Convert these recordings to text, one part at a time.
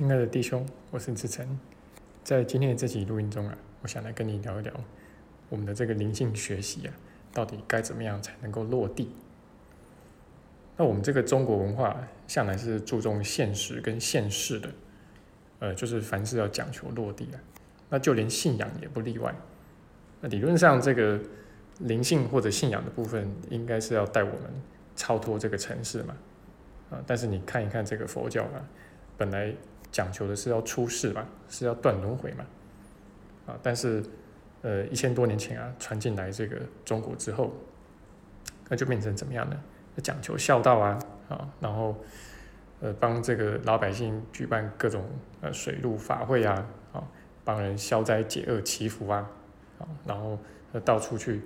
亲爱的弟兄，我是志成。在今天的这集录音中啊，我想来跟你聊一聊我们的这个灵性学习啊，到底该怎么样才能够落地？那我们这个中国文化向来是注重现实跟现世的，呃，就是凡事要讲求落地啊。那就连信仰也不例外。那理论上，这个灵性或者信仰的部分，应该是要带我们超脱这个尘世嘛。啊，但是你看一看这个佛教啊，本来讲求的是要出世嘛，是要断轮回嘛。啊，但是呃一千多年前啊传进来这个中国之后，那就变成怎么样呢？讲求孝道啊，啊，然后呃帮这个老百姓举办各种呃水陆法会啊，啊，帮人消灾解厄祈福啊，啊，然后到处去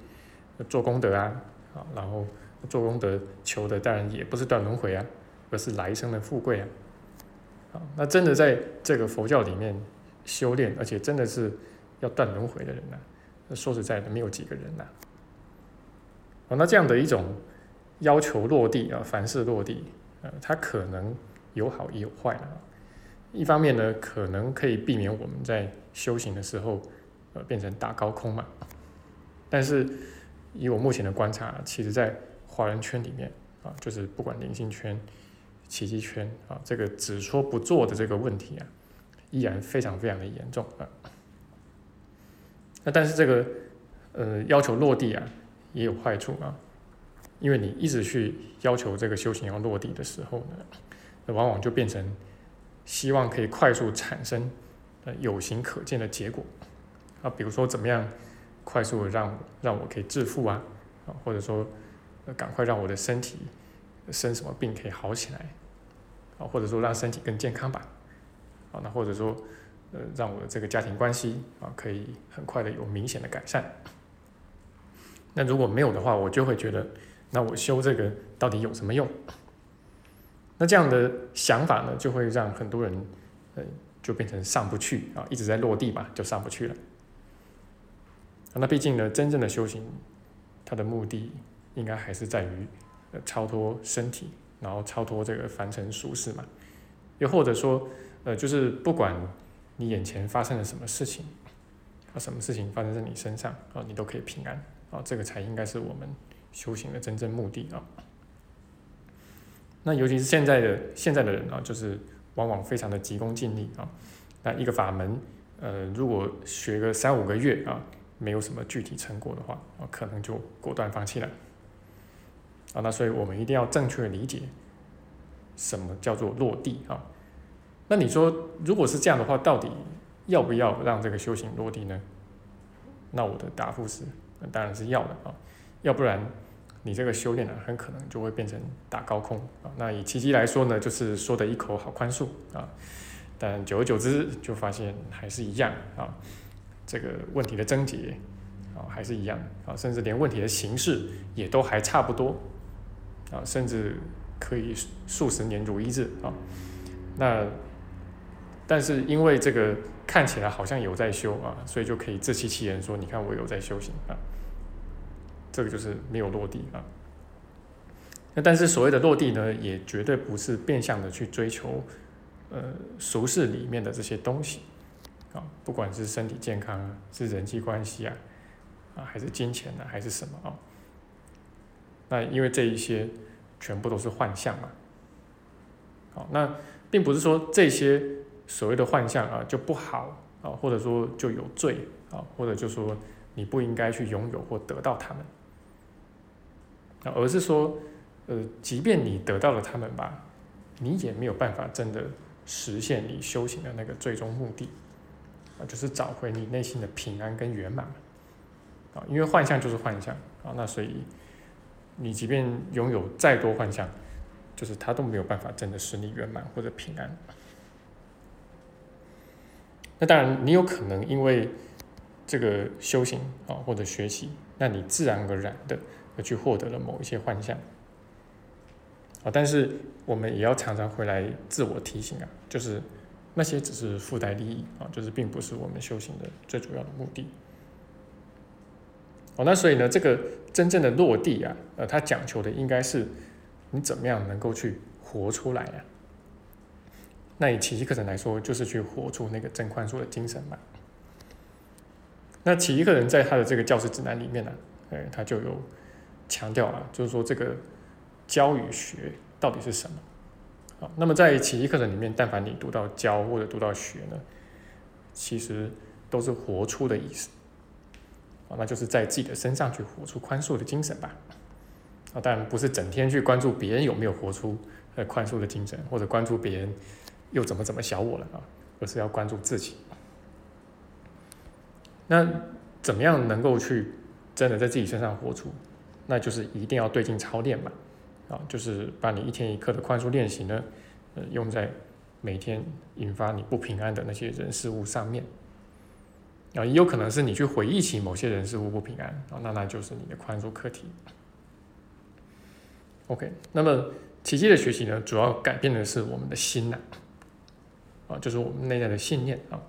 做功德啊，啊，然后做功德求的当然也不是断轮回啊，而是来生的富贵啊，那真的在这个佛教里面修炼，而且真的是要断轮回的人呢，说实在的没有几个人呐，啊，那这样的一种。要求落地啊，凡事落地，呃，它可能有好也有坏啊。一方面呢，可能可以避免我们在修行的时候，呃，变成打高空嘛。但是以我目前的观察，其实在华人圈里面啊，就是不管灵性圈、奇迹圈啊，这个只说不做的这个问题啊，依然非常非常的严重啊。那但是这个呃要求落地啊，也有坏处啊。因为你一直去要求这个修行要落地的时候呢，那往往就变成希望可以快速产生呃有形可见的结果啊，比如说怎么样快速让让我可以致富啊啊，或者说赶快让我的身体生什么病可以好起来啊，或者说让身体更健康吧啊，那或者说呃让我的这个家庭关系啊可以很快的有明显的改善。那如果没有的话，我就会觉得。那我修这个到底有什么用？那这样的想法呢，就会让很多人，呃，就变成上不去啊，一直在落地吧，就上不去了。那毕竟呢，真正的修行，它的目的应该还是在于，超脱身体，然后超脱这个凡尘俗世嘛。又或者说，呃，就是不管你眼前发生了什么事情，啊，什么事情发生在你身上啊，你都可以平安啊，这个才应该是我们。修行的真正目的啊，那尤其是现在的现在的人啊，就是往往非常的急功近利啊。那一个法门，呃，如果学个三五个月啊，没有什么具体成果的话啊，可能就果断放弃了。啊，那所以我们一定要正确理解什么叫做落地啊。那你说，如果是这样的话，到底要不要让这个修行落地呢？那我的答复是，那当然是要的啊，要不然。你这个修炼呢，很可能就会变成打高空啊。那以奇迹来说呢，就是说的一口好宽恕啊，但久而久之就发现还是一样啊。这个问题的症结啊，还是一样啊，甚至连问题的形式也都还差不多啊，甚至可以数十年如一日啊。那但是因为这个看起来好像有在修啊，所以就可以自欺欺人说，你看我有在修行啊。这个就是没有落地啊。那但是所谓的落地呢，也绝对不是变相的去追求，呃，俗世里面的这些东西啊，不管是身体健康啊，是人际关系啊，啊，还是金钱啊，还是什么啊？那因为这一些全部都是幻象嘛。好，那并不是说这些所谓的幻象啊就不好啊，或者说就有罪啊，或者就说你不应该去拥有或得到它们。而是说，呃，即便你得到了他们吧，你也没有办法真的实现你修行的那个最终目的，啊，就是找回你内心的平安跟圆满，啊，因为幻象就是幻象，啊，那所以你即便拥有再多幻象，就是它都没有办法真的使你圆满或者平安。那当然，你有可能因为这个修行啊或者学习，那你自然而然的。而去获得了某一些幻象，啊，但是我们也要常常回来自我提醒啊，就是那些只是附带利益啊，就是并不是我们修行的最主要的目的。哦，那所以呢，这个真正的落地啊，呃，它讲求的应该是你怎么样能够去活出来啊。那以奇迹课程来说，就是去活出那个真宽恕的精神嘛。那奇迹课程在他的这个教师指南里面呢，哎，他就有强调啊，就是说这个教与学到底是什么？好，那么在奇迹课程里面，但凡你读到教或者读到学呢，其实都是活出的意思。啊，那就是在自己的身上去活出宽恕的精神吧。啊，但不是整天去关注别人有没有活出呃宽恕的精神，或者关注别人又怎么怎么小我了啊，而是要关注自己。那怎么样能够去真的在自己身上活出？那就是一定要对镜操练嘛。啊，就是把你一天一刻的宽恕练习呢，呃，用在每天引发你不平安的那些人事物上面。啊，也有可能是你去回忆起某些人事物不平安，啊，那那就是你的宽恕课题。OK，那么奇迹的学习呢，主要改变的是我们的心呐，啊，就是我们内在的信念啊，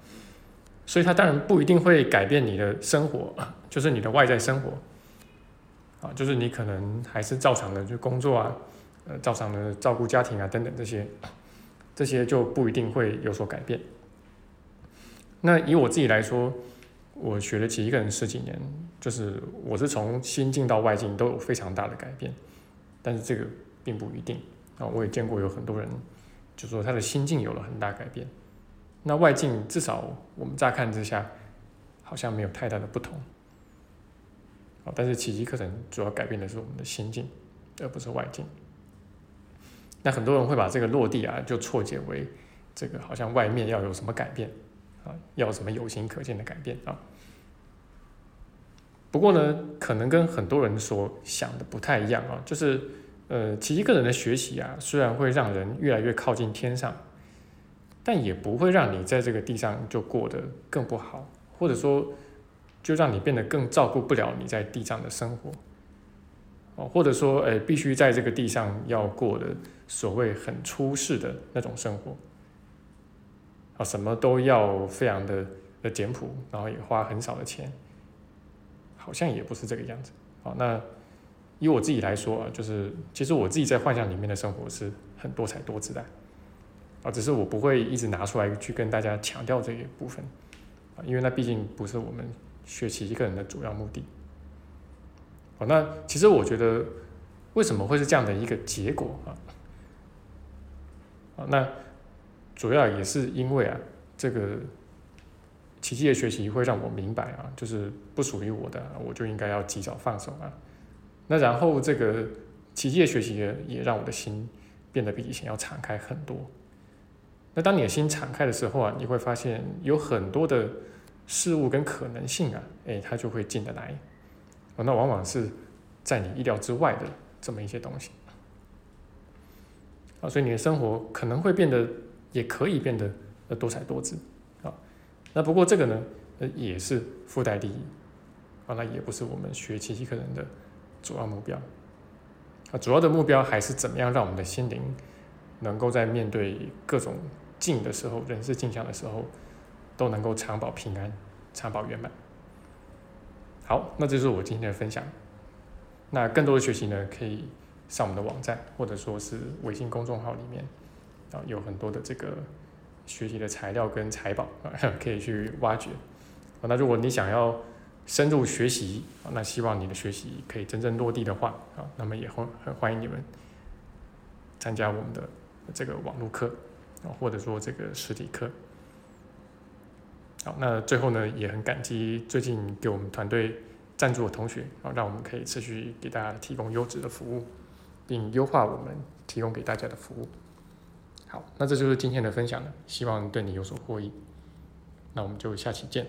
所以它当然不一定会改变你的生活，就是你的外在生活，啊，就是你可能还是照常的去工作啊，呃，照常的照顾家庭啊等等这些，这些就不一定会有所改变。那以我自己来说。我学了奇一个人十几年，就是我是从心境到外境都有非常大的改变，但是这个并不一定啊。我也见过有很多人，就说他的心境有了很大改变，那外境至少我们乍看之下好像没有太大的不同啊。但是奇迹课程主要改变的是我们的心境，而不是外境。那很多人会把这个落地啊，就错解为这个好像外面要有什么改变。啊，要什么有形可见的改变啊？不过呢，可能跟很多人所想的不太一样啊。就是，呃，其实个人的学习啊，虽然会让人越来越靠近天上，但也不会让你在这个地上就过得更不好，或者说，就让你变得更照顾不了你在地上的生活。哦，或者说，哎，必须在这个地上要过的所谓很出世的那种生活。啊，什么都要非常的的简朴，然后也花很少的钱，好像也不是这个样子。好，那以我自己来说啊，就是其实我自己在幻想里面的生活是很多彩多姿的，啊，只是我不会一直拿出来去跟大家强调这一部分，啊，因为那毕竟不是我们学习一个人的主要目的。好，那其实我觉得为什么会是这样的一个结果啊？啊，那。主要也是因为啊，这个奇迹的学习会让我明白啊，就是不属于我的，我就应该要及早放手啊。那然后这个奇迹的学习也也让我的心变得比以前要敞开很多。那当你的心敞开的时候啊，你会发现有很多的事物跟可能性啊，哎，它就会进得来。那往往是在你意料之外的这么一些东西。啊，所以你的生活可能会变得。也可以变得呃多彩多姿，啊，那不过这个呢，呃也是附带利益，啊，那也不是我们学奇迹课程的主要目标，啊，主要的目标还是怎么样让我们的心灵能够在面对各种境的时候，人事境象的时候，都能够长保平安，长保圆满。好，那这是我今天的分享，那更多的学习呢，可以上我们的网站或者说是微信公众号里面。啊，有很多的这个学习的材料跟财宝啊，可以去挖掘。啊那如果你想要深入学习啊，那希望你的学习可以真正落地的话啊，那么也很很欢迎你们参加我们的这个网络课啊，或者说这个实体课。好，那最后呢，也很感激最近给我们团队赞助的同学啊，让我们可以持续给大家提供优质的服务，并优化我们提供给大家的服务。好，那这就是今天的分享了，希望对你有所获益。那我们就下期见。